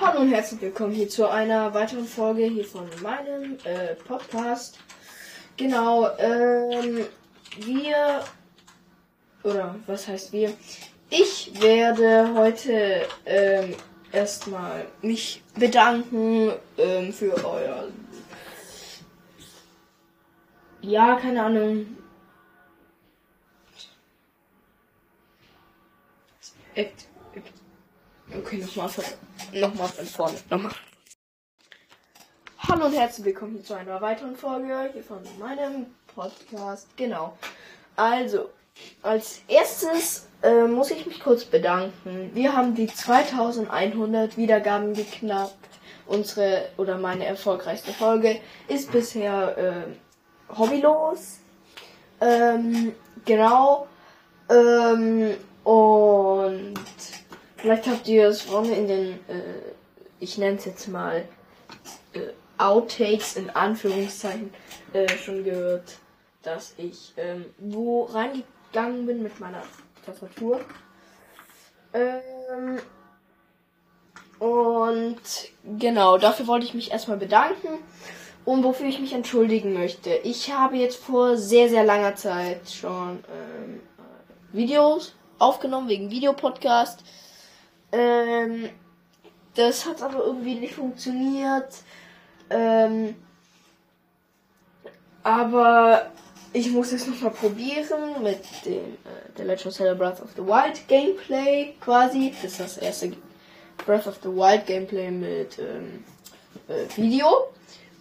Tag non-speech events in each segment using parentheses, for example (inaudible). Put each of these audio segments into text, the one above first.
Hallo und herzlich willkommen hier zu einer weiteren Folge hier von meinem äh, Podcast. Genau, ähm, wir, oder was heißt wir? Ich werde heute ähm, erstmal mich bedanken ähm, für euer, ja, keine Ahnung, Act. Okay, nochmal von, nochmal von vorne. Nochmal. Hallo und herzlich willkommen zu einer weiteren Folge hier von meinem Podcast. Genau. Also, als erstes äh, muss ich mich kurz bedanken. Wir haben die 2100 Wiedergaben geknackt. Unsere oder meine erfolgreichste Folge ist bisher äh, hobbylos. Ähm, genau. Ähm, und vielleicht habt ihr es vorne in den, äh, ich nenne es jetzt mal, äh, Outtakes in Anführungszeichen äh, schon gehört, dass ich ähm, wo reingegangen bin mit meiner Tastatur. Ähm, und genau, dafür wollte ich mich erstmal bedanken und wofür ich mich entschuldigen möchte. Ich habe jetzt vor sehr, sehr langer Zeit schon ähm, Videos aufgenommen wegen Videopodcast. Ähm, das hat aber irgendwie nicht funktioniert. Ähm, aber ich muss es nochmal probieren mit dem äh, The Legend of Zelda Breath of the Wild Gameplay quasi. Das ist das erste Breath of the Wild Gameplay mit ähm, äh, Video.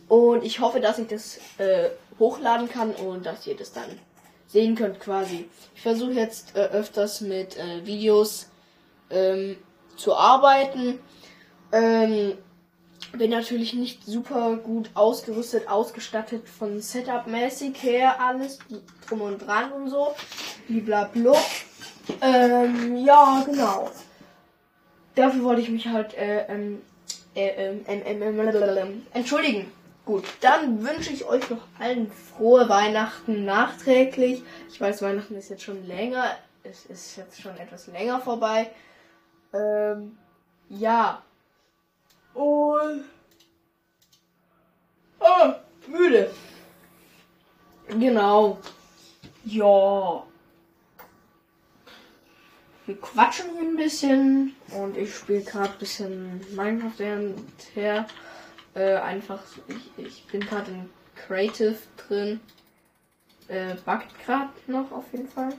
Und ich hoffe, dass ich das äh, hochladen kann und dass ihr das dann sehen könnt quasi. Ich versuche jetzt äh, öfters mit äh, Videos ähm, zu arbeiten. Ähm, bin natürlich nicht super gut ausgerüstet, ausgestattet von Setup-mäßig her, alles drum und dran und so. Blablabla. Ähm, ja, genau. Dafür wollte ich mich halt entschuldigen. Gut, dann wünsche ich euch noch allen frohe Weihnachten nachträglich. Ich weiß, Weihnachten ist jetzt schon länger. Es ist jetzt schon etwas länger vorbei. Ähm, ja. Und. Oh, müde. Genau. Ja. Wir quatschen hier ein bisschen und ich spiele gerade ein bisschen Minecraft her. Äh, einfach, ich, ich bin gerade in Creative drin. Äh, buggt gerade noch auf jeden Fall.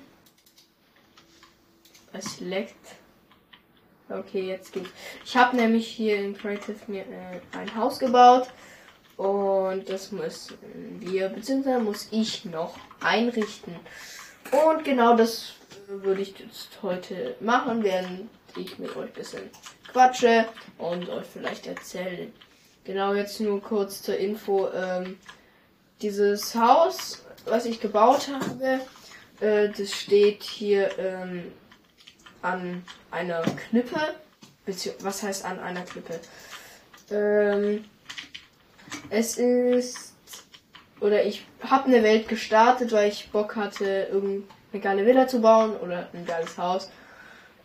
Es leckt. Okay, jetzt geht's. Ich habe nämlich hier in Creative mir äh, ein Haus gebaut. Und das müssen wir, beziehungsweise muss ich noch einrichten. Und genau das würde ich jetzt heute machen, während ich mit euch ein bisschen quatsche und euch vielleicht erzähle, Genau, jetzt nur kurz zur Info. Ähm, dieses Haus, was ich gebaut habe, äh, das steht hier ähm, an einer Klippe. Was heißt an einer Klippe? Ähm, es ist. Oder ich habe eine Welt gestartet, weil ich Bock hatte, irgendeine geile Villa zu bauen oder ein geiles Haus.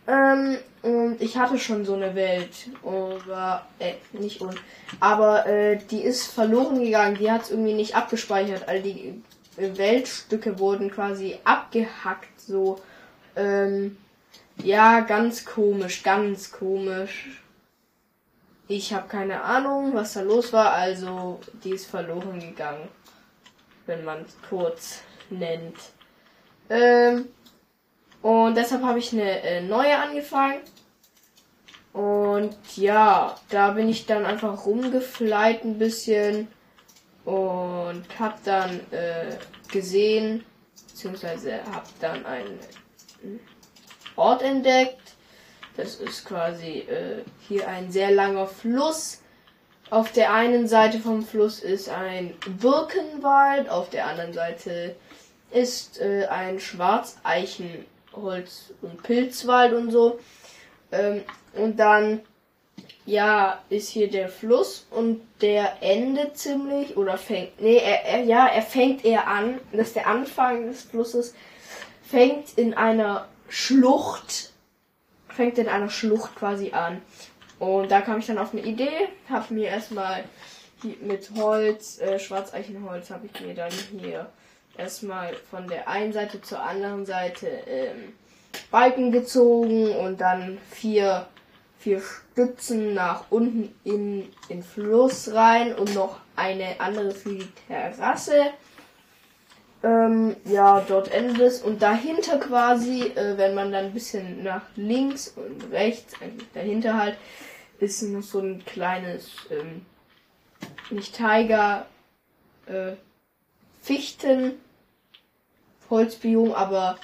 Ähm, und ich hatte schon so eine Welt. Aber, äh, nicht und. Aber äh, die ist verloren gegangen. Die hat es irgendwie nicht abgespeichert. All die Weltstücke wurden quasi abgehackt. So. Ähm, ja, ganz komisch, ganz komisch. Ich habe keine Ahnung, was da los war. Also, die ist verloren gegangen. Wenn man es kurz nennt. Ähm, und deshalb habe ich eine äh, neue angefangen. Und ja, da bin ich dann einfach rumgefleit ein bisschen und hab dann äh, gesehen, beziehungsweise hab dann einen Ort entdeckt. Das ist quasi äh, hier ein sehr langer Fluss. Auf der einen Seite vom Fluss ist ein Birkenwald, auf der anderen Seite ist äh, ein Schwarzeichen Holz- und Pilzwald und so. Ähm, und dann, ja, ist hier der Fluss und der endet ziemlich oder fängt, nee, er, er, ja, er fängt eher an, dass der Anfang des Flusses fängt in einer Schlucht, fängt in einer Schlucht quasi an. Und da kam ich dann auf eine Idee, habe mir erstmal mit Holz, äh, Schwarzeichenholz, habe ich mir dann hier erstmal von der einen Seite zur anderen Seite ähm, Balken gezogen und dann vier, vier Stützen nach unten in den Fluss rein und noch eine andere für die Terrasse. Ähm, ja, dort endet es. Und dahinter quasi, äh, wenn man dann ein bisschen nach links und rechts, eigentlich dahinter halt, ist noch so ein kleines, ähm, nicht Tiger, äh, Fichten, Holzbiom, aber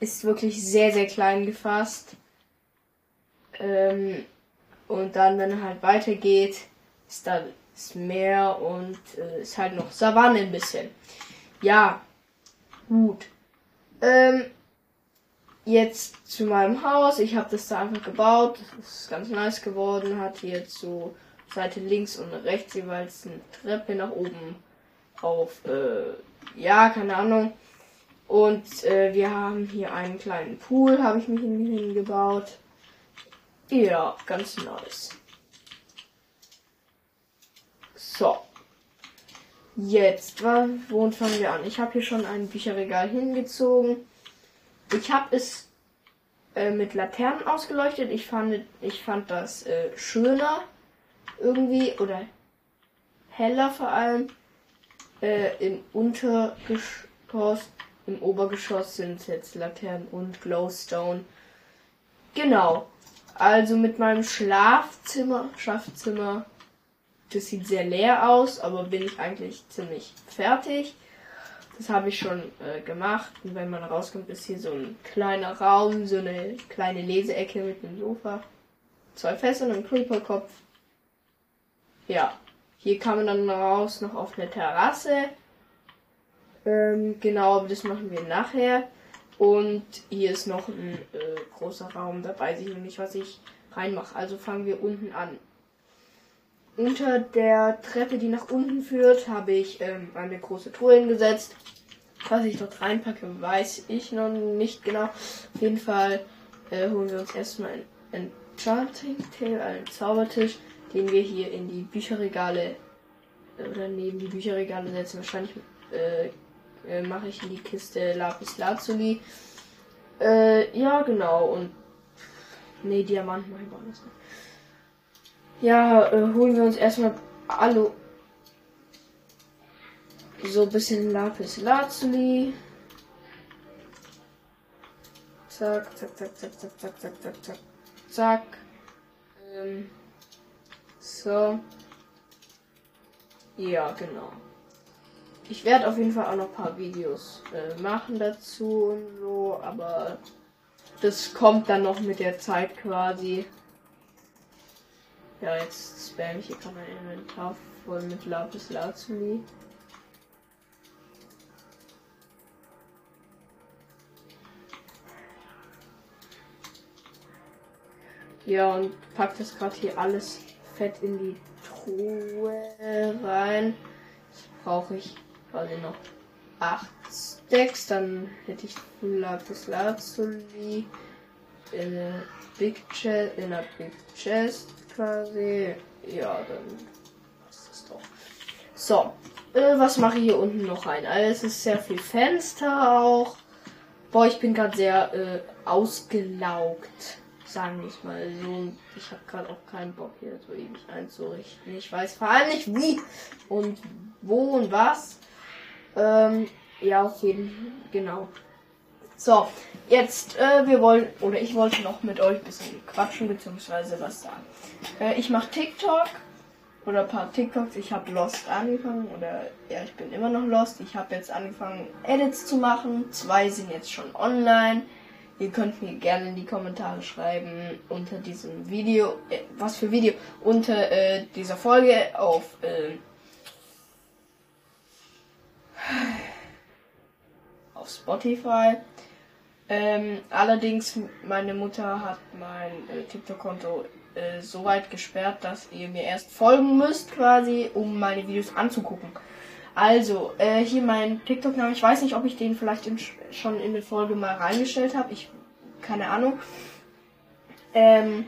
ist wirklich sehr, sehr klein gefasst. Ähm, und dann, wenn er halt weitergeht, ist da das Meer und äh, ist halt noch Savanne ein bisschen. Ja, gut. Ähm, jetzt zu meinem Haus. Ich habe das da einfach gebaut. Das ist ganz nice geworden. Hat jetzt so Seite links und rechts jeweils eine Treppe nach oben auf, äh, ja, keine Ahnung. Und äh, wir haben hier einen kleinen Pool, habe ich mich hingebaut. Ja, ganz nice. So. Jetzt, wo fangen wir an? Ich habe hier schon ein Bücherregal hingezogen. Ich habe es äh, mit Laternen ausgeleuchtet. Ich fand, ich fand das äh, schöner irgendwie oder heller vor allem. Äh, Im Untergeschoss, im Obergeschoss sind jetzt Laternen und Glowstone. Genau. Also mit meinem Schlafzimmer, Schlafzimmer das sieht sehr leer aus, aber bin ich eigentlich ziemlich fertig. Das habe ich schon äh, gemacht. Und wenn man rauskommt, ist hier so ein kleiner Raum, so eine kleine Leseecke mit einem Sofa. Zwei Fässer und einem Creeperkopf. Ja, hier kann man dann raus noch auf eine Terrasse. Ähm, genau, aber das machen wir nachher. Und hier ist noch ein äh, großer Raum. Da weiß ich noch nicht, was ich reinmache. Also fangen wir unten an. Unter der Treppe, die nach unten führt, habe ich ähm, eine große Truhe hingesetzt. Was ich dort reinpacke, weiß ich noch nicht genau. Auf jeden Fall äh, holen wir uns erstmal ein Enchanting Table, einen Zaubertisch, den wir hier in die Bücherregale äh, oder neben die Bücherregale setzen. Wahrscheinlich äh, äh, mache ich in die Kiste Lapis Lazuli. Äh, ja, genau. Und nee, Diamanten mache ich auch nicht. Ja, äh, holen wir uns erstmal alle so ein bisschen Lapis Lazuli. Zack, zack, zack, zack, zack, zack, zack, zack, zack, zack. Ähm, so. Ja, genau. Ich werde auf jeden Fall auch noch ein paar Videos äh, machen dazu und so, aber das kommt dann noch mit der Zeit quasi. Ja, jetzt spam ich hier gerade mein Inventar voll mit Lapis Lazuli. Ja, und pack das gerade hier alles fett in die Truhe rein. Jetzt brauche ich quasi noch 8 Stacks. Dann hätte ich Lapis Lazuli in a Big Chest, in a Big Chest quasi. Ja, dann passt das doch. So, äh, was mache ich hier unten noch rein? Also es ist sehr viel Fenster auch. Boah, ich bin gerade sehr äh, ausgelaugt, sagen wir es mal so. Ich habe gerade auch keinen Bock hier so ewig einzurichten. Ich weiß vor allem nicht wie und wo und was. Ähm, ja, auf jeden Fall, genau. So, jetzt, äh, wir wollen, oder ich wollte noch mit euch ein bisschen quatschen, beziehungsweise was sagen. Äh, ich mache TikTok oder ein paar TikToks. Ich habe Lost angefangen, oder ja, ich bin immer noch Lost. Ich habe jetzt angefangen, Edits zu machen. Zwei sind jetzt schon online. Ihr könnt mir gerne in die Kommentare schreiben unter diesem Video, äh, was für Video, unter äh, dieser Folge auf äh, auf Spotify. Ähm, allerdings, meine Mutter hat mein äh, TikTok-Konto äh, so weit gesperrt, dass ihr mir erst folgen müsst, quasi, um meine Videos anzugucken. Also, äh, hier mein TikTok-Name. Ich weiß nicht, ob ich den vielleicht in, schon in der Folge mal reingestellt habe. Ich, keine Ahnung. Ähm,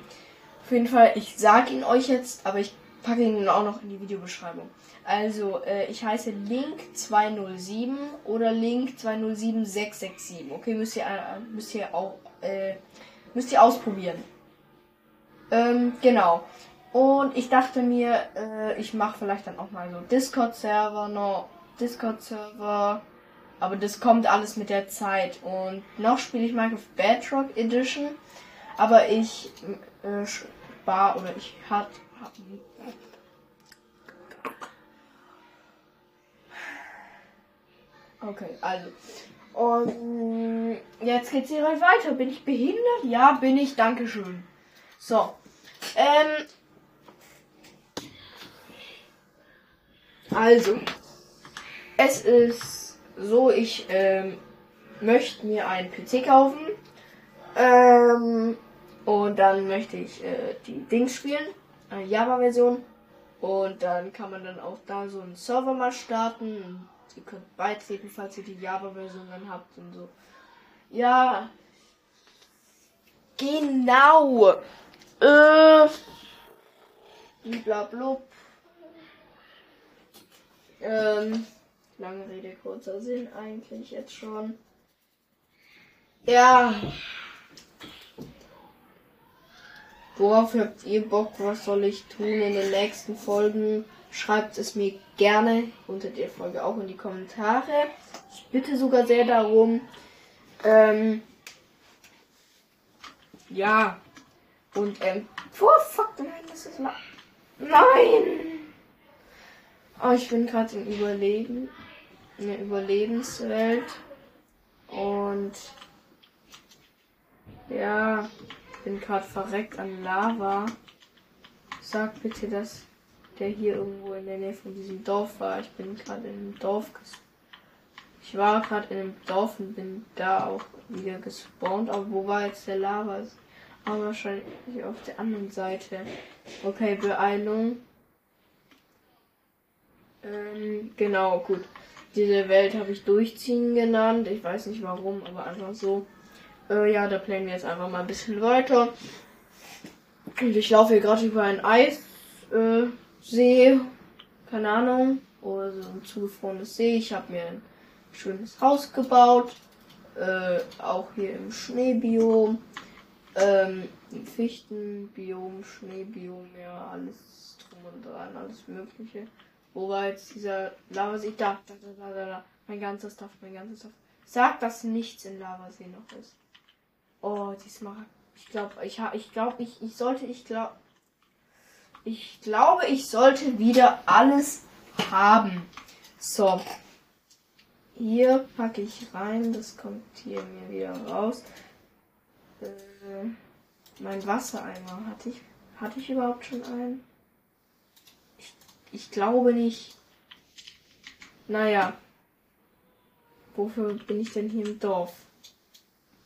Auf jeden Fall, ich sag ihn euch jetzt, aber ich packe ihn auch noch in die Videobeschreibung. Also, äh, ich heiße Link207 oder Link207667. Okay, müsst ihr, äh, müsst ihr auch, äh, müsst ihr ausprobieren. Ähm, genau. Und ich dachte mir, äh, ich mache vielleicht dann auch mal so Discord-Server noch, Discord-Server. Aber das kommt alles mit der Zeit. Und noch spiele ich Minecraft Bedrock Edition. Aber ich äh, spar oder ich hat, hat Okay, also. Und jetzt geht's hier weiter. Bin ich behindert? Ja, bin ich. Dankeschön. So. Ähm. Also. Es ist so, ich ähm, möchte mir einen PC kaufen. Ähm, und dann möchte ich äh, die Dings spielen. Eine Java-Version. Und dann kann man dann auch da so einen Server mal starten Ihr könnt beitreten, falls ihr die Java-Version dann habt und so. Ja. Genau. Äh. Blablabla. Ähm. Lange Rede, kurzer Sinn eigentlich jetzt schon. Ja. Worauf habt ihr Bock? Was soll ich tun in den nächsten Folgen? Schreibt es mir gerne unter der Folge auch in die Kommentare. Ich bitte sogar sehr darum. Ähm, ja. Und, ähm, oh fuck, nein, das ist la Nein! Oh, ich bin gerade im Überleben. In der Überlebenswelt. Und ja, bin gerade verreckt an Lava. Sag bitte, dass der hier irgendwo in der Nähe von diesem Dorf war. Ich bin gerade in einem Dorf Ich war gerade in einem Dorf und bin da auch wieder gespawnt. Aber wo war jetzt der Lava? Aber wahrscheinlich auf der anderen Seite. Okay, Beeilung. Ähm, genau, gut. Diese Welt habe ich durchziehen genannt. Ich weiß nicht warum, aber einfach so. Äh, ja, da planen wir jetzt einfach mal ein bisschen weiter. Und ich laufe hier gerade über ein Eis. Äh, keine Ahnung, oder so ein zugefrorenes See. Ich habe mir ein schönes Haus gebaut, äh, auch hier im Schneebiom, ähm, Fichtenbiom, Schneebiom, ja, alles drum und dran, alles Mögliche. Wo war jetzt dieser Lavasee? Da, da, da, da, da, da. Mein ganzes Stuff, mein ganzes Stuff. Sag, dass nichts in Lavasee noch ist. Oh, diesmal. Ich glaube, ich, ich glaube, ich, ich sollte, ich glaube, ich glaube, ich sollte wieder alles haben. So. Hier packe ich rein. Das kommt hier mir wieder raus. Äh, mein Wassereimer. Hatte ich, hatte ich überhaupt schon einen? Ich, ich glaube nicht. Naja. Wofür bin ich denn hier im Dorf?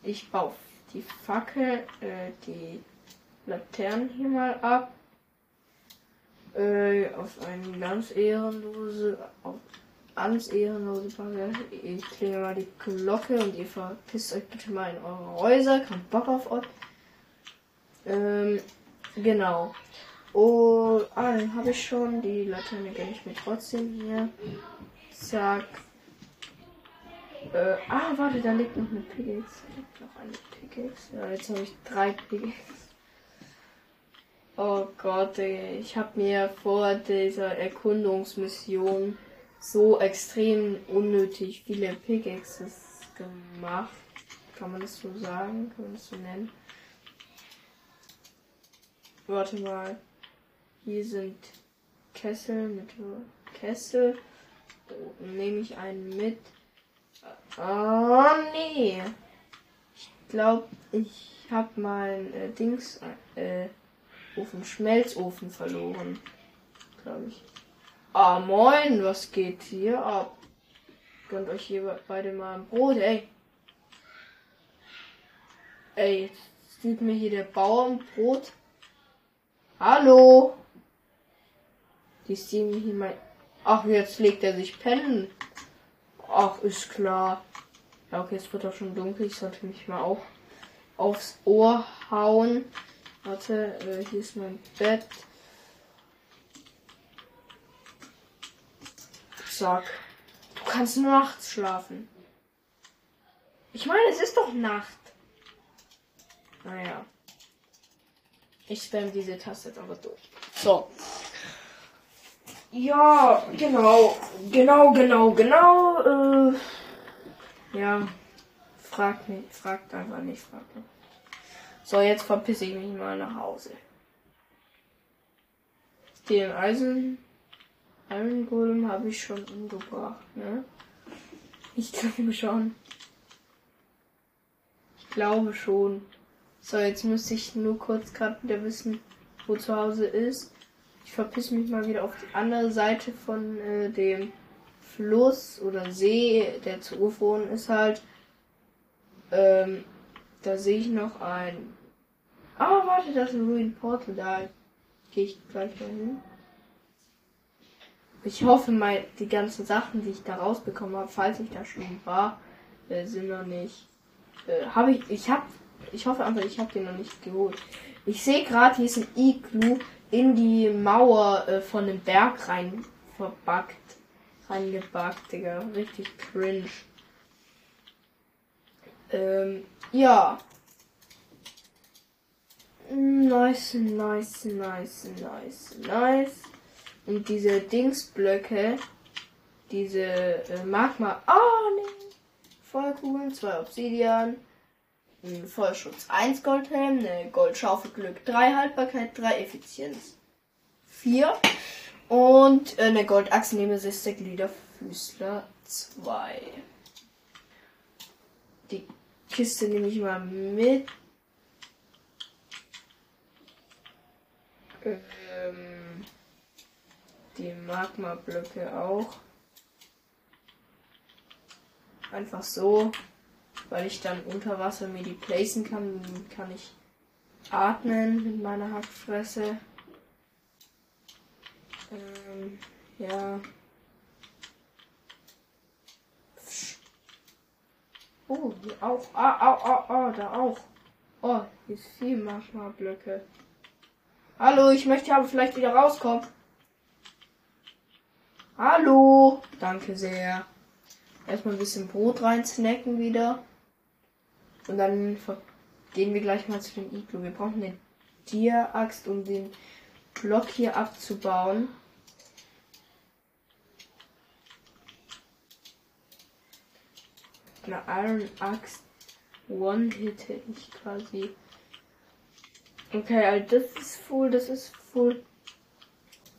Ich baue die Fackel, äh, die Laternen hier mal ab äh, auf eine ganz ehrenlose, auf ganz ehrenlose Frage. Ich klinge mal die Glocke und ihr verpisst euch bitte mal in eure Häuser. Kein Bock auf euch. Ähm, genau. Oh, ah, den habe ich schon. Die Laterne gönne ich mir trotzdem hier. Zack. Äh, ah, warte, da liegt noch eine Pickaxe. Da liegt noch eine Pickaxe. Ja, jetzt habe ich drei Pickaxe. Oh Gott, ey. ich habe mir vor dieser Erkundungsmission so extrem unnötig viele Pickaxes gemacht. Kann man das so sagen? Kann man das so nennen? Warte mal. Hier sind Kessel mit Kessel. Oh, Nehme ich einen mit. Oh nee. Ich glaube, ich habe mein äh, Dings äh, Ofen, Schmelzofen verloren. Glaube ich. Ah, moin, was geht hier ab? Gönnt euch hier beide mal ein Brot, ey. Ey, jetzt sieht mir hier der Bauer ein Brot. Hallo? Die sehen hier mal. Ach, jetzt legt er sich pennen. Ach, ist klar. Ja, okay, es wird auch schon dunkel. Ich sollte mich mal auch aufs Ohr hauen. Warte, äh, hier ist mein Bett. Zack. Du kannst nur nachts schlafen. Ich meine, es ist doch Nacht. Naja. Ich spam diese Taste jetzt aber durch. So. Ja, genau. Genau, genau, genau. Äh, ja. Fragt nicht, fragt einfach nicht, fragt nicht. So, jetzt verpisse ich mich mal nach Hause. Den Eisen, Iron Golem habe ich schon umgebracht, ne? Ich glaube schon. Ich glaube schon. So, jetzt müsste ich nur kurz gerade wieder wissen, wo zu Hause ist. Ich verpisse mich mal wieder auf die andere Seite von äh, dem Fluss oder See, der zu Ufron ist halt. Ähm, da sehe ich noch ein. Ah, oh, warte, das ist ein Ruin Portal. Da gehe ich gleich mal hin. Ich hoffe mal, die ganzen Sachen, die ich da rausbekommen habe, falls ich da schon war, äh, sind noch nicht. Äh, habe ich. Ich habe ich hoffe einfach, ich habe den noch nicht geholt. Ich sehe gerade, hier ist ein Iglu in die Mauer äh, von dem Berg rein verbackt. Reingebackt, Digga. Richtig cringe. Ähm, ja. Nice, nice, nice, nice, nice. Und diese Dingsblöcke, diese äh, Magma. Oh, nee. Cool. Zwei Obsidian ein Feuerschutz 1 Goldhelm, eine Goldschaufel Glück 3 Haltbarkeit 3 Effizienz 4 und eine Goldachse Nemesis der Gliederfüßler 2. Die Kiste nehme ich mal mit. Ähm, die Magma-Blöcke auch. Einfach so weil ich dann unter Wasser mir die placen kann. Kann ich atmen mit meiner Hackfresse. Ähm, ja. Oh, hier auch. Ah, au, au, au, da auch. Oh, hier ist viel Magma-Blöcke. Hallo, ich möchte aber vielleicht wieder rauskommen. Hallo. Danke sehr. Erstmal ein bisschen Brot rein snacken wieder. Und dann gehen wir gleich mal zu dem Iglu. Wir brauchen eine Tieraxt, um den Block hier abzubauen. Eine Iron Axt One-Hitte ich quasi. Okay, also das ist full, das ist full.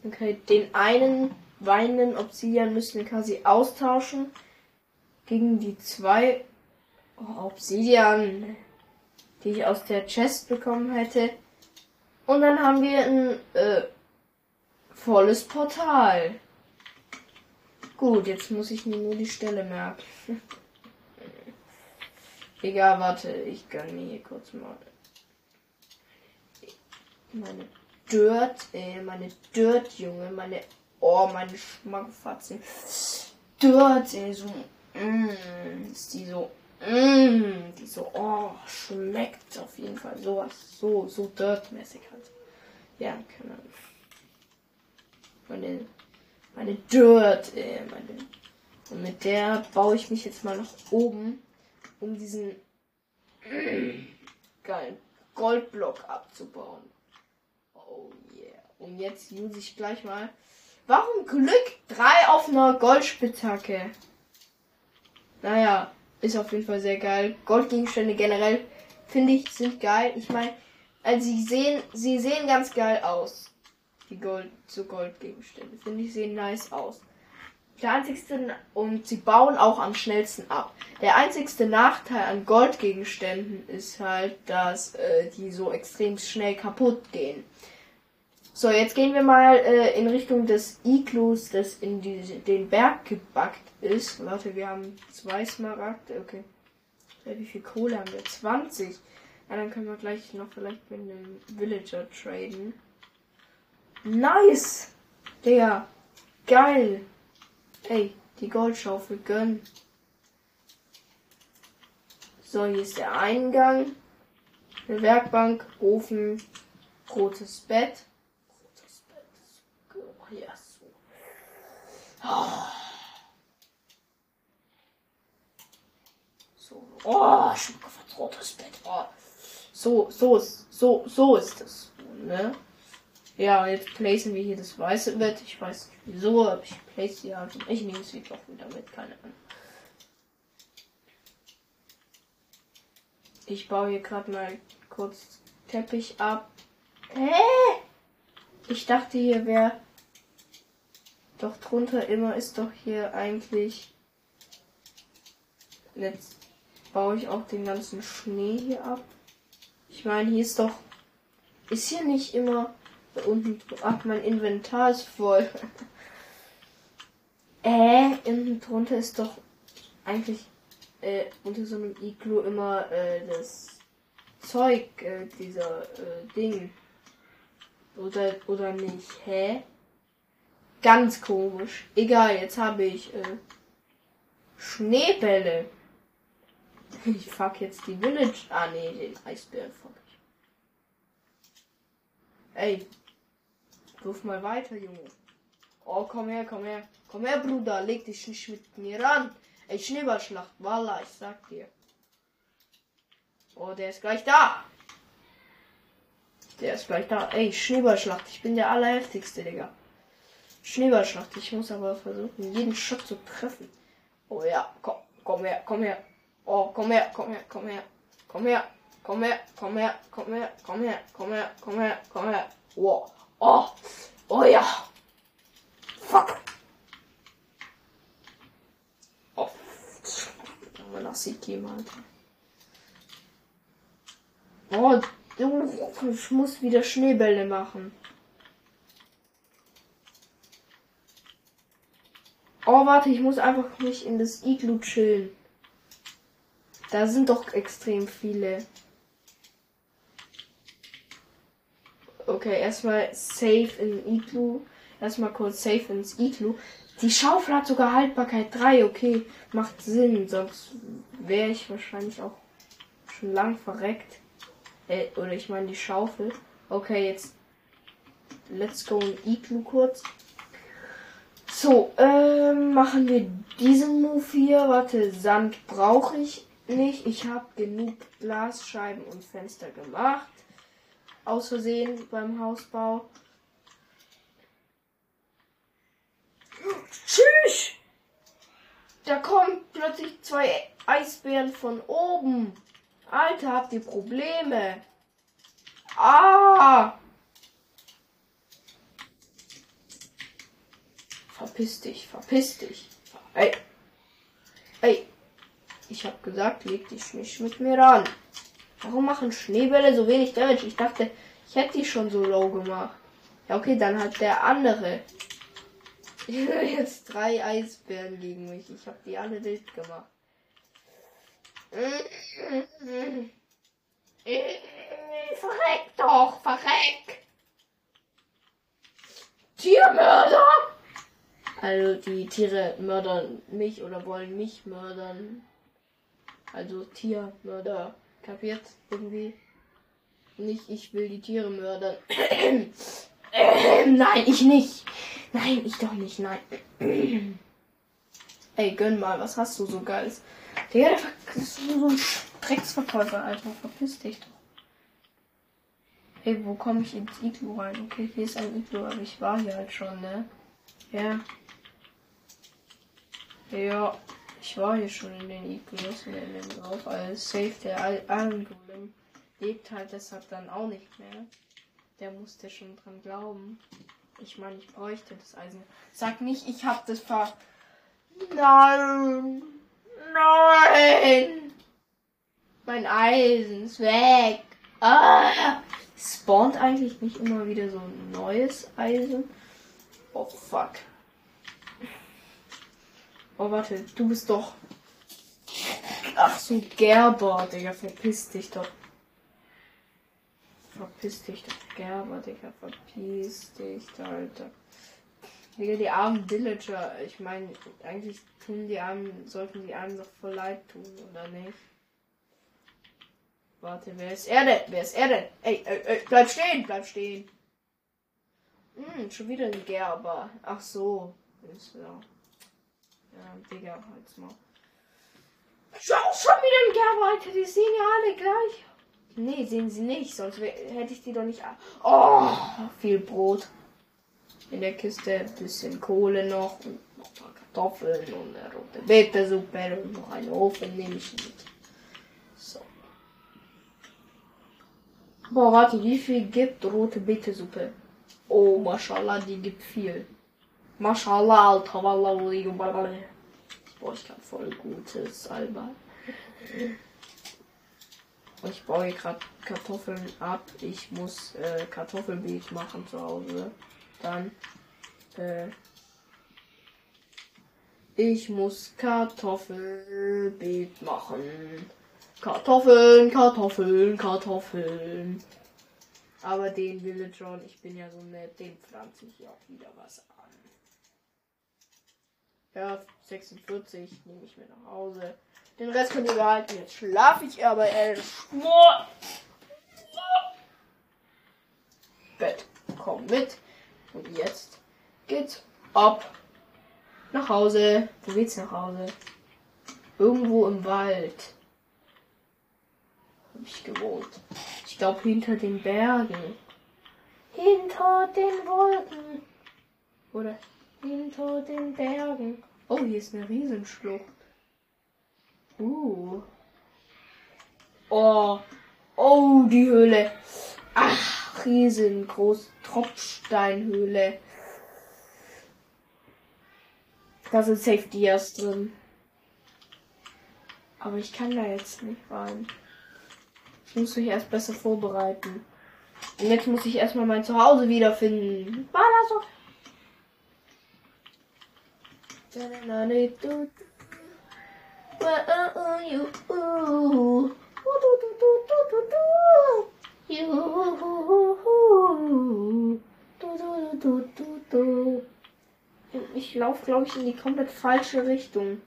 Okay, den einen weinenden Obsidian müssen wir quasi austauschen gegen die zwei oh, Obsidian, die ich aus der Chest bekommen hätte. Und dann haben wir ein äh, volles Portal. Gut, jetzt muss ich mir nur die Stelle merken. (laughs) Egal, warte, ich gönne mir hier kurz mal meine Dirt, äh, meine Dirt, Junge, meine, oh, meine Schmackfatzen. Dirt, ey, so, mm, ist die so Mmh, die so, oh, schmeckt auf jeden Fall sowas, so, so dirtmäßig halt. Ja, keine Ahnung. Meine, meine Dirt, äh, meine. Und mit der baue ich mich jetzt mal nach oben, um diesen (clears throat) geilen Goldblock abzubauen. Oh yeah. Und jetzt use ich gleich mal. Warum Glück? Drei auf einer Goldspitzhacke. Naja, ist auf jeden Fall sehr geil. Goldgegenstände generell finde ich sind geil. Ich meine, also sie sehen, sie sehen ganz geil aus. Die Gold, so Goldgegenstände. Finde ich sehen nice aus. Der einzigste, und sie bauen auch am schnellsten ab. Der einzigste Nachteil an Goldgegenständen ist halt, dass äh, die so extrem schnell kaputt gehen. So, jetzt gehen wir mal äh, in Richtung des Iglus, das in die, den Berg gebackt ist. Warte, wir haben zwei Smaragde. Okay. Wie viel Kohle haben wir? 20. Ja, dann können wir gleich noch vielleicht mit einem Villager traden. Nice! Digga. Geil. Ey, die Goldschaufel gönn. So, hier ist der Eingang. Eine Werkbank, Ofen, Rotes Bett. Rotes Bett. Oh, ja, so. Oh. So. Oh, gefragt, rotes Bett. Oh. So, so ist, so, so ist es, ne? Ja, jetzt placen wir hier das weiße Bett. Ich weiß nicht wieso, aber ich place hier also. Ich nehme es doch wieder mit, keine Ahnung. Ich baue hier gerade mal kurz Teppich ab. Hä? Ich dachte hier wäre doch drunter immer ist doch hier eigentlich. Jetzt baue ich auch den ganzen Schnee hier ab. Ich meine, hier ist doch. Ist hier nicht immer da unten. Ach, mein Inventar ist voll. (laughs) äh, unten drunter ist doch eigentlich äh, unter so einem Iglu immer äh, das Zeug, äh, dieser äh, Ding. Oder, oder nicht? Hä? Ganz komisch. Egal, jetzt habe ich äh, Schneebälle. (laughs) Ich fuck jetzt die Village. Ah nee, den Eisbären fuck ich. Ey. Ruf mal weiter, Junge. Oh, komm her, komm her. Komm her, Bruder. Leg dich nicht mit mir an. Ey, Schneeballschlacht. Walla, ich sag dir. Oh, der ist gleich da. Der ist gleich da. Ey, Schneeballschlacht. Ich bin der allerheftigste, Digga. Schneeballschlacht. Ich muss aber versuchen, jeden Shot zu treffen. Oh ja, komm, komm her, komm her. Oh, komm her, komm her, komm her. Komm her, komm her, komm her, komm her, komm her, komm her, komm her, komm her. Oh, oh, oh ja. Fuck. Oh, aber nach Siki, Alter. Oh, ich muss wieder Schneebälle machen. Oh, warte, ich muss einfach nicht in das Iglu chillen. Da sind doch extrem viele. Okay, erstmal safe in Iglu. Erstmal kurz safe ins Iglu. Die Schaufel hat sogar Haltbarkeit 3. Okay, macht Sinn. Sonst wäre ich wahrscheinlich auch schon lang verreckt. Äh, oder ich meine die Schaufel. Okay, jetzt let's go in Iglu kurz. So, ähm, machen wir diesen Move hier. Warte, Sand brauche ich nicht. Ich habe genug Glasscheiben und Fenster gemacht. Aus Versehen beim Hausbau. Tschüss! Da kommen plötzlich zwei Eisbären von oben. Alter, habt ihr Probleme? Ah! Verpiss dich, verpiss dich. Ey. Ey. Ich hab gesagt, leg dich nicht mit mir ran. Warum machen Schneebälle so wenig Damage? Ich dachte, ich hätte die schon so low gemacht. Ja, okay, dann hat der andere. (laughs) Jetzt drei Eisbären gegen mich. Ich hab die alle wild gemacht. (laughs) Verreck doch, verreck! Tiermörder! Also die Tiere mördern mich oder wollen mich mördern. Also Tiermörder. Kapiert? Irgendwie. Nicht, ich will die Tiere mördern. (coughs) nein, ich nicht. Nein, ich doch nicht. Nein. (coughs) Ey, gönn mal, was hast du so geiles? Der, der ist so ein Drecksverkäufer, Alter. Verpiss dich doch. Ey, wo komme ich ins Iglu rein? Okay, hier ist ein Iglu, aber ich war hier halt schon, ne? Ja. Ja, ich war hier schon in den Iglus, in den drauf. Also safe, der Alengolem lebt halt deshalb dann auch nicht mehr. Der musste schon dran glauben. Ich meine, ich bräuchte das Eisen. Sag nicht, ich hab das ver... Nein! Nein! Mein Eisen ist weg. Ah! Spawnt eigentlich nicht immer wieder so ein neues Eisen? Oh fuck. Oh warte, du bist doch. Ach so, Gerber, Digga, verpiss dich doch. Verpiss dich doch, Gerber, Digga, verpiss dich, Alter. Digga, die armen Villager, ich meine, eigentlich tun die armen, sollten die armen doch voll leid tun, oder nicht? Warte, wer ist er denn? Wer ist er denn? Ey, ey, ey, bleib stehen, bleib stehen. Hm, schon wieder ein Gerber. Ach so. Ist ja. Ja, Digga, halt's mal. Schau, schon wieder ein Gerber, Alter. Die sehen ja alle gleich. Nee, sehen sie nicht, sonst hätte ich die doch nicht. Oh, viel Brot. In der Kiste ein bisschen Kohle noch und noch ein paar Kartoffeln und eine rote Betesuppe und noch einen Ofen nehme ich mit. So. Boah, warte, wie viel gibt rote Betesuppe? Oh, mashallah, die gibt viel. Mashallah, Alter, wallah, Boah, ich kann voll gutes Alba. Ich baue gerade Kartoffeln ab. Ich muss äh, Kartoffelbeet machen zu Hause. Dann äh, ich muss Kartoffelbeet machen. Kartoffeln, Kartoffeln, Kartoffeln. Aber den Villager, ich bin ja so nett, den pflanze ich auch wieder was an. Ja, 46 nehme ich mir nach Hause. Den Rest könnt ihr behalten. Jetzt schlafe ich aber erstmal. Bett. Komm mit. Und jetzt geht's ab. Nach Hause. Wo geht's nach Hause? Irgendwo im Wald. Hab ich gewohnt. Ich glaube hinter den Bergen. Hinter den Wolken. Oder hinter den Bergen. Oh, hier ist eine Riesenschlucht. Uh. Oh. Oh, die Höhle. Ach, riesengroß. Tropfsteinhöhle. Da sind Safe Dias drin. Aber ich kann da jetzt nicht rein. Ich muss mich erst besser vorbereiten. Und jetzt muss ich erstmal mein Zuhause wiederfinden. War das so? Ich laufe, glaube ich, in die komplett falsche Richtung.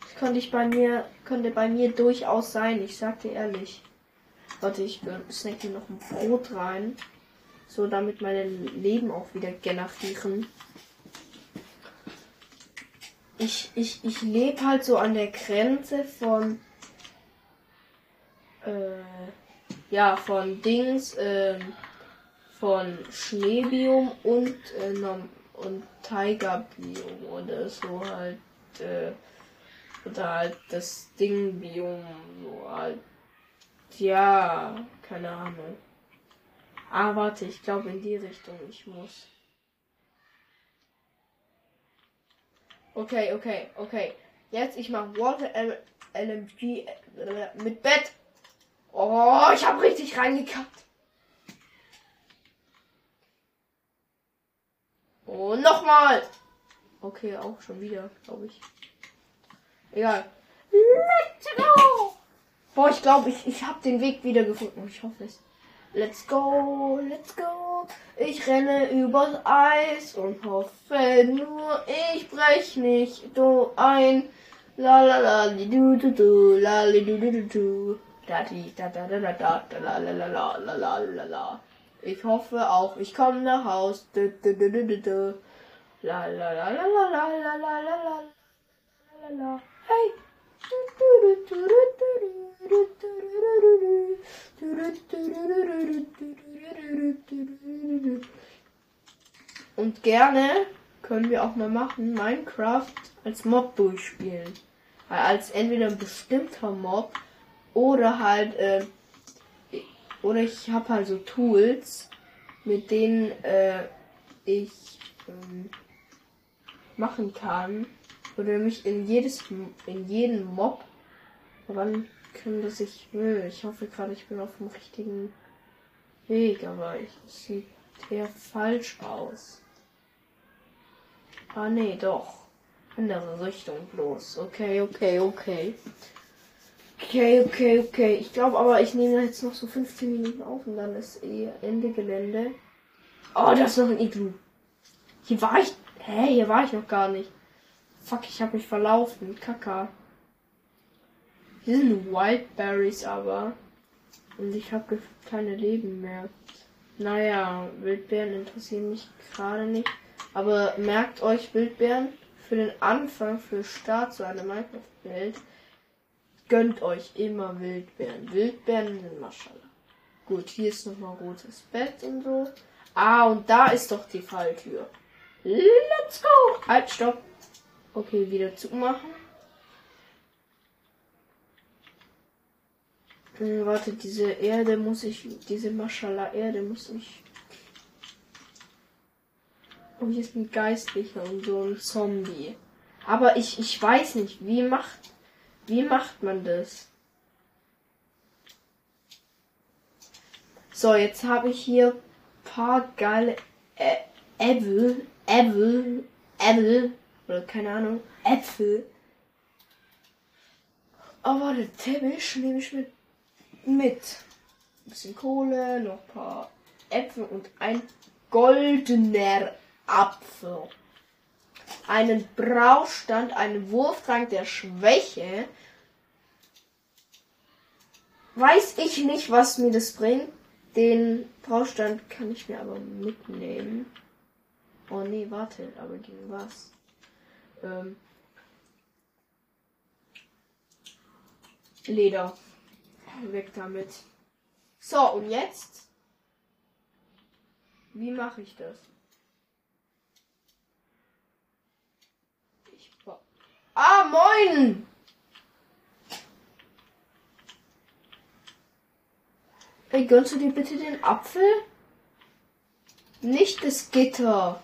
Das könnte ich bei mir, könnte bei mir durchaus sein, ich sag dir ehrlich. Warte, ich snack hier noch ein Brot rein. So, damit meine Leben auch wieder generieren ich, ich, ich lebe halt so an der Grenze von äh, ja von Dings äh, von Schneebiom und äh, und Tigerbiom oder so halt äh, oder halt das Dingbiom so halt. Ja keine Ahnung. Ah warte ich glaube in die Richtung ich muss Okay, okay, okay. Jetzt ich mach Water LMG äh, mit Bett. Oh, ich habe richtig reingekackt. Und nochmal. Okay, auch schon wieder, glaube ich. Egal. Let's go. Boah, ich glaube, ich, ich habe den Weg wieder gefunden. Ich hoffe es. Let's go, let's go. Ich renne übers Eis und hoffe nur, ich brech nicht du ein. La la la li du du du la li du du du du. Da di da da da da da da la la la la la la la. Ich hoffe auch, ich komme nach Haus. Du du du du du du. La la la la la la la la la la la la. Hey. Und gerne können wir auch mal machen, Minecraft als Mob durchspielen. Als entweder ein bestimmter Mob oder halt, äh, oder ich habe halt so Tools, mit denen äh, ich ähm, machen kann oder mich in jedes in jeden Mob ran können, dass ich will. Ich hoffe gerade, ich bin auf dem richtigen Weg, aber es sieht eher falsch aus. Ah nee, doch. Andere Richtung bloß. Okay, okay, okay. Okay, okay, okay. Ich glaube aber, ich nehme jetzt noch so 15 Minuten auf und dann ist eh Ende Gelände. Oh, da ist noch ein Iglu. Hier war ich. Hä, hier war ich noch gar nicht. Fuck, ich habe mich verlaufen. Kaka. Hier sind Wildberries aber. Und ich habe keine Leben mehr. Naja, Wildbeeren interessieren mich gerade nicht. Aber merkt euch Wildbeeren für den Anfang, für Start zu einer Minecraft-Welt. Gönnt euch immer Wildbeeren. Wildbeeren sind Maschallah. Gut, hier ist nochmal rotes Bett und so. Ah, und da ist doch die Falltür. Let's go! Halt, stopp. Okay, wieder zumachen. Hm, warte, diese Erde muss ich, diese Maschallah Erde muss ich. Oh, hier ist ein Geistlicher und so ein Zombie. Aber ich, ich weiß nicht, wie macht, wie macht man das? So, jetzt habe ich hier paar geile Äpfel, Äpfel, Äpfel, oder keine Ahnung, Äpfel. Aber der Teppich nehme ich mit mit ein bisschen Kohle, noch ein paar Äpfel und ein goldener Apfel. Einen Braustand, einen Wurftrank der Schwäche. Weiß ich nicht, was mir das bringt. Den Braustand kann ich mir aber mitnehmen. Oh nee, warte, aber gegen was? Ähm, Leder. Weg damit. So, und jetzt? Wie mache ich das? Ich ah, moin! Ey, gönnst du dir bitte den Apfel? Nicht das Gitter.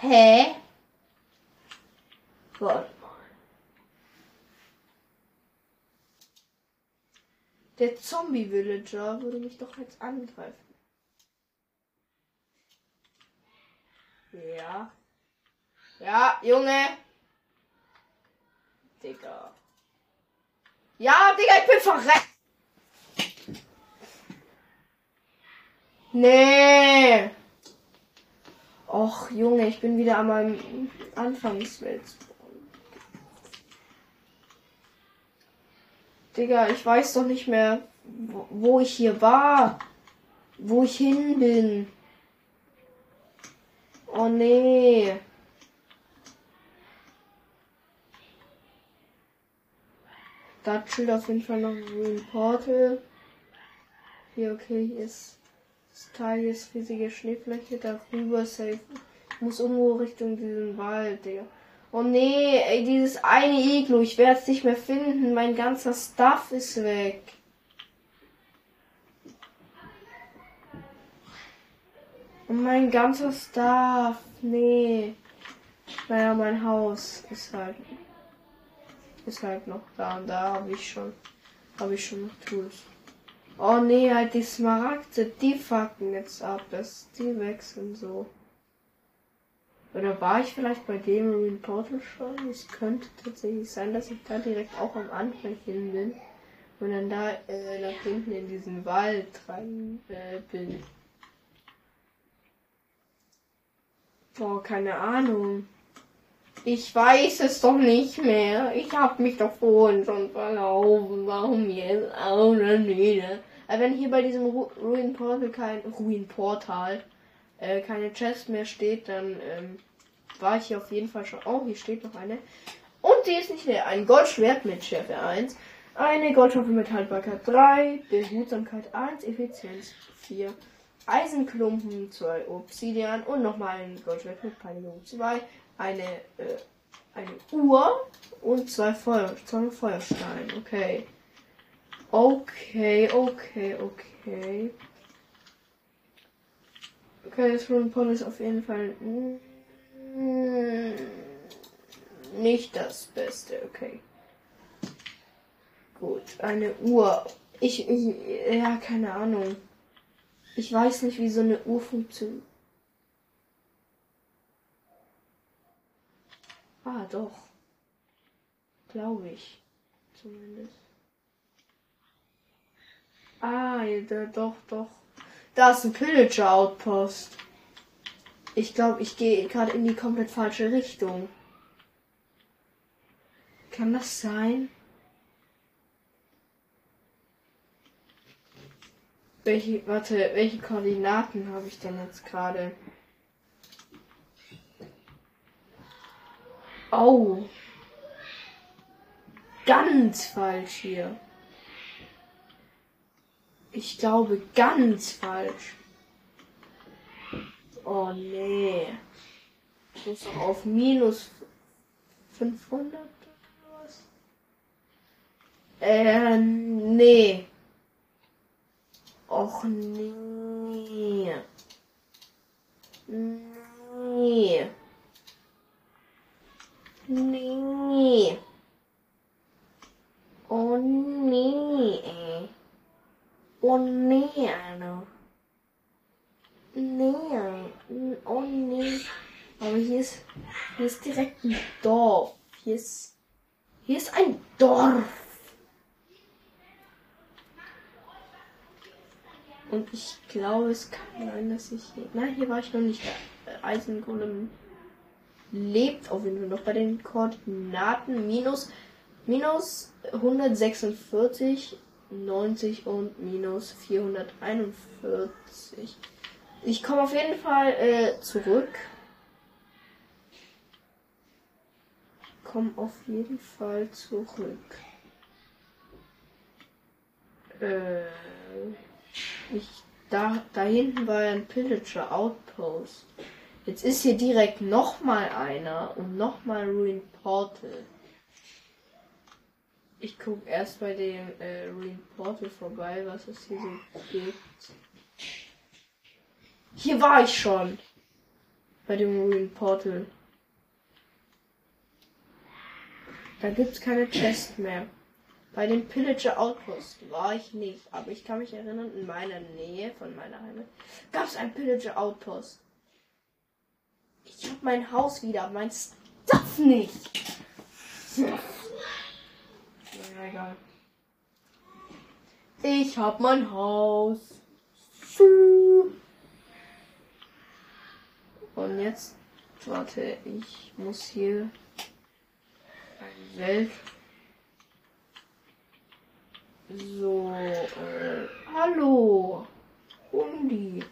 Hä? Warte mal. Der Zombie-Villager würde mich doch jetzt angreifen. Ja. Ja, Junge. Digga. Ja, Digga, ich bin verreckt. Nee. Och, Junge, ich bin wieder an meinem Anfangswelt. Digga, ich weiß doch nicht mehr, wo ich hier war. Wo ich hin bin. Oh nee. Da chillt auf jeden Fall noch ein Portal. Hier, okay, hier ist das Teil hier ist riesige Schneefläche, darüber safe. Muss irgendwo Richtung diesen Wald, Digga. Oh nee, ey, dieses eine Iglu, ich werde es nicht mehr finden. Mein ganzer Stuff ist weg. Und mein ganzer Stuff, nee. Naja, mein Haus ist halt, ist halt noch da und da habe ich schon, habe ich schon noch Tools. Oh nee, halt die Smaragde, die fucken jetzt ab, dass die wechseln so. Oder war ich vielleicht bei dem Marine Portal schon? Es könnte tatsächlich sein, dass ich da direkt auch am Anfang hin bin. Und dann da äh, nach hinten in diesen Wald rein äh, bin. Boah, keine Ahnung. Ich weiß es doch nicht mehr. Ich hab mich doch vorhin schon verlaufen. Warum jetzt auch schon wieder? Aber wenn hier bei diesem Ru Ruin Portal kein Ruin Portal äh, keine Chest mehr steht, dann ähm, war ich hier auf jeden Fall schon. Oh, hier steht noch eine. Und die ist nicht leer. Ein Goldschwert mit Schärfe 1. Eine Goldschaufel mit Haltbarkeit 3. Behutsamkeit 1. Effizienz 4. Eisenklumpen 2 Obsidian und nochmal ein Goldschwert mit Peinigung 2 eine, äh, eine Uhr und zwei, Feuer, zwei Feuersteine. Okay. Okay, okay, okay. Okay, das Runenpon ist auf jeden Fall nicht das Beste. Okay. Gut, eine Uhr. Ich, ich, ja, keine Ahnung. Ich weiß nicht, wie so eine Uhr funktioniert. Ah, doch. Glaube ich. Zumindest. Ah, ja, doch, doch. Da ist ein Pillager Outpost. Ich glaube, ich gehe gerade in die komplett falsche Richtung. Kann das sein? Welche, warte, welche Koordinaten habe ich denn jetzt gerade? Oh. Ganz falsch hier. Ich glaube ganz falsch. Oh nee. Ich muss doch auf minus 500 oder was? Äh, nee. Och nee. Nee. Nee. Oh nee. Oh nee, Alter. Nee. Oh nee. Aber hier ist, hier ist direkt ein Dorf. Hier ist, hier ist ein Dorf. Und ich glaube, es kann sein, dass ich hier. Nein, hier war ich noch nicht. Eisengolem lebt auf jeden Fall noch bei den Koordinaten minus, minus 146, 90 und minus 441. Ich komme auf jeden Fall äh, zurück. Komme auf jeden Fall zurück. Äh, ich, da, da hinten war ein Pillager Outpost. Jetzt ist hier direkt nochmal einer und nochmal Ruin Portal. Ich guck erst bei dem äh, Ruin Portal vorbei, was es hier so gibt. Hier war ich schon. Bei dem Ruin Portal. Da gibt's keine Chest mehr. Bei dem Pillager Outpost war ich nicht, aber ich kann mich erinnern, in meiner Nähe von meiner Heimat gab es ein Pillager Outpost. Ich hab mein Haus wieder, mein Stuff nicht. Egal. Ich hab mein Haus. Und jetzt, warte, ich muss hier ein Welt. So, äh, hallo. Hundi.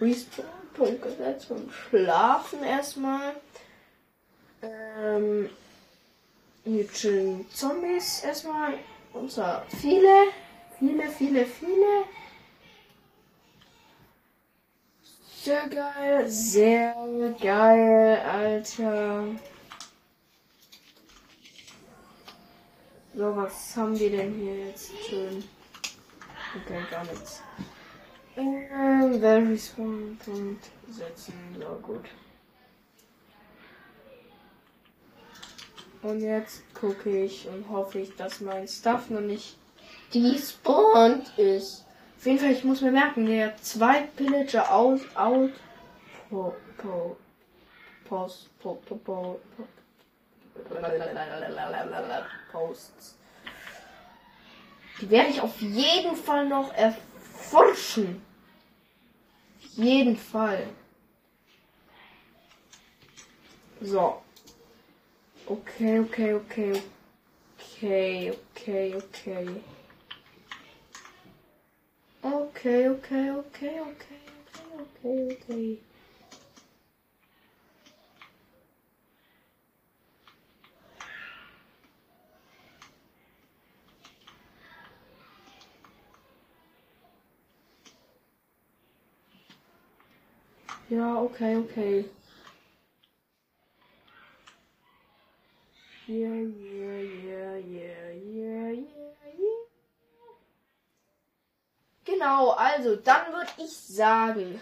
Respawn-Punkt gesetzt und schlafen erstmal. Ähm, hier chillen Zombies erstmal. Und zwar viele, viele, viele, viele. Sehr geil, sehr geil, Alter. So, was haben wir denn hier jetzt schön? Okay, gar nichts. Ähm, very spawn Punkt setzen. So, gut. Und jetzt gucke ich und hoffe ich, dass mein Stuff noch nicht despawned ist. Auf jeden Fall, ich muss mir merken, der zwei Pillager aus, out, po, po, post, po, po, po, po, Posts. Die werde ich auf jeden Fall noch erforschen. Auf jeden Fall. So. Okay, okay, okay. Okay, okay, okay. Okay, okay, okay, okay, okay, okay, okay. Ja, okay, okay. Ich sagen,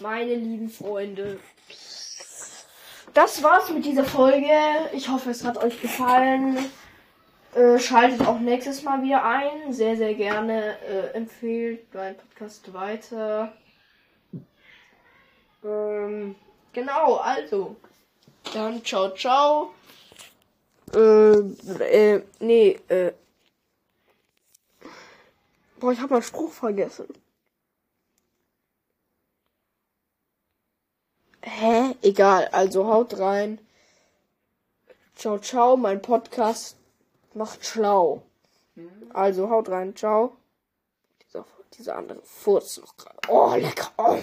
meine lieben Freunde, das war's mit dieser Folge. Ich hoffe, es hat euch gefallen. Äh, schaltet auch nächstes Mal wieder ein. Sehr, sehr gerne. Äh, empfehlt meinen Podcast weiter. Ähm, genau, also. Dann ciao, ciao. Äh, äh, nee, äh. Boah, ich habe meinen Spruch vergessen. Hä? Egal, also haut rein. Ciao, ciao, mein Podcast macht schlau. Also haut rein, ciao. Dieser, dieser andere Furz noch gerade. Oh, lecker. Oh.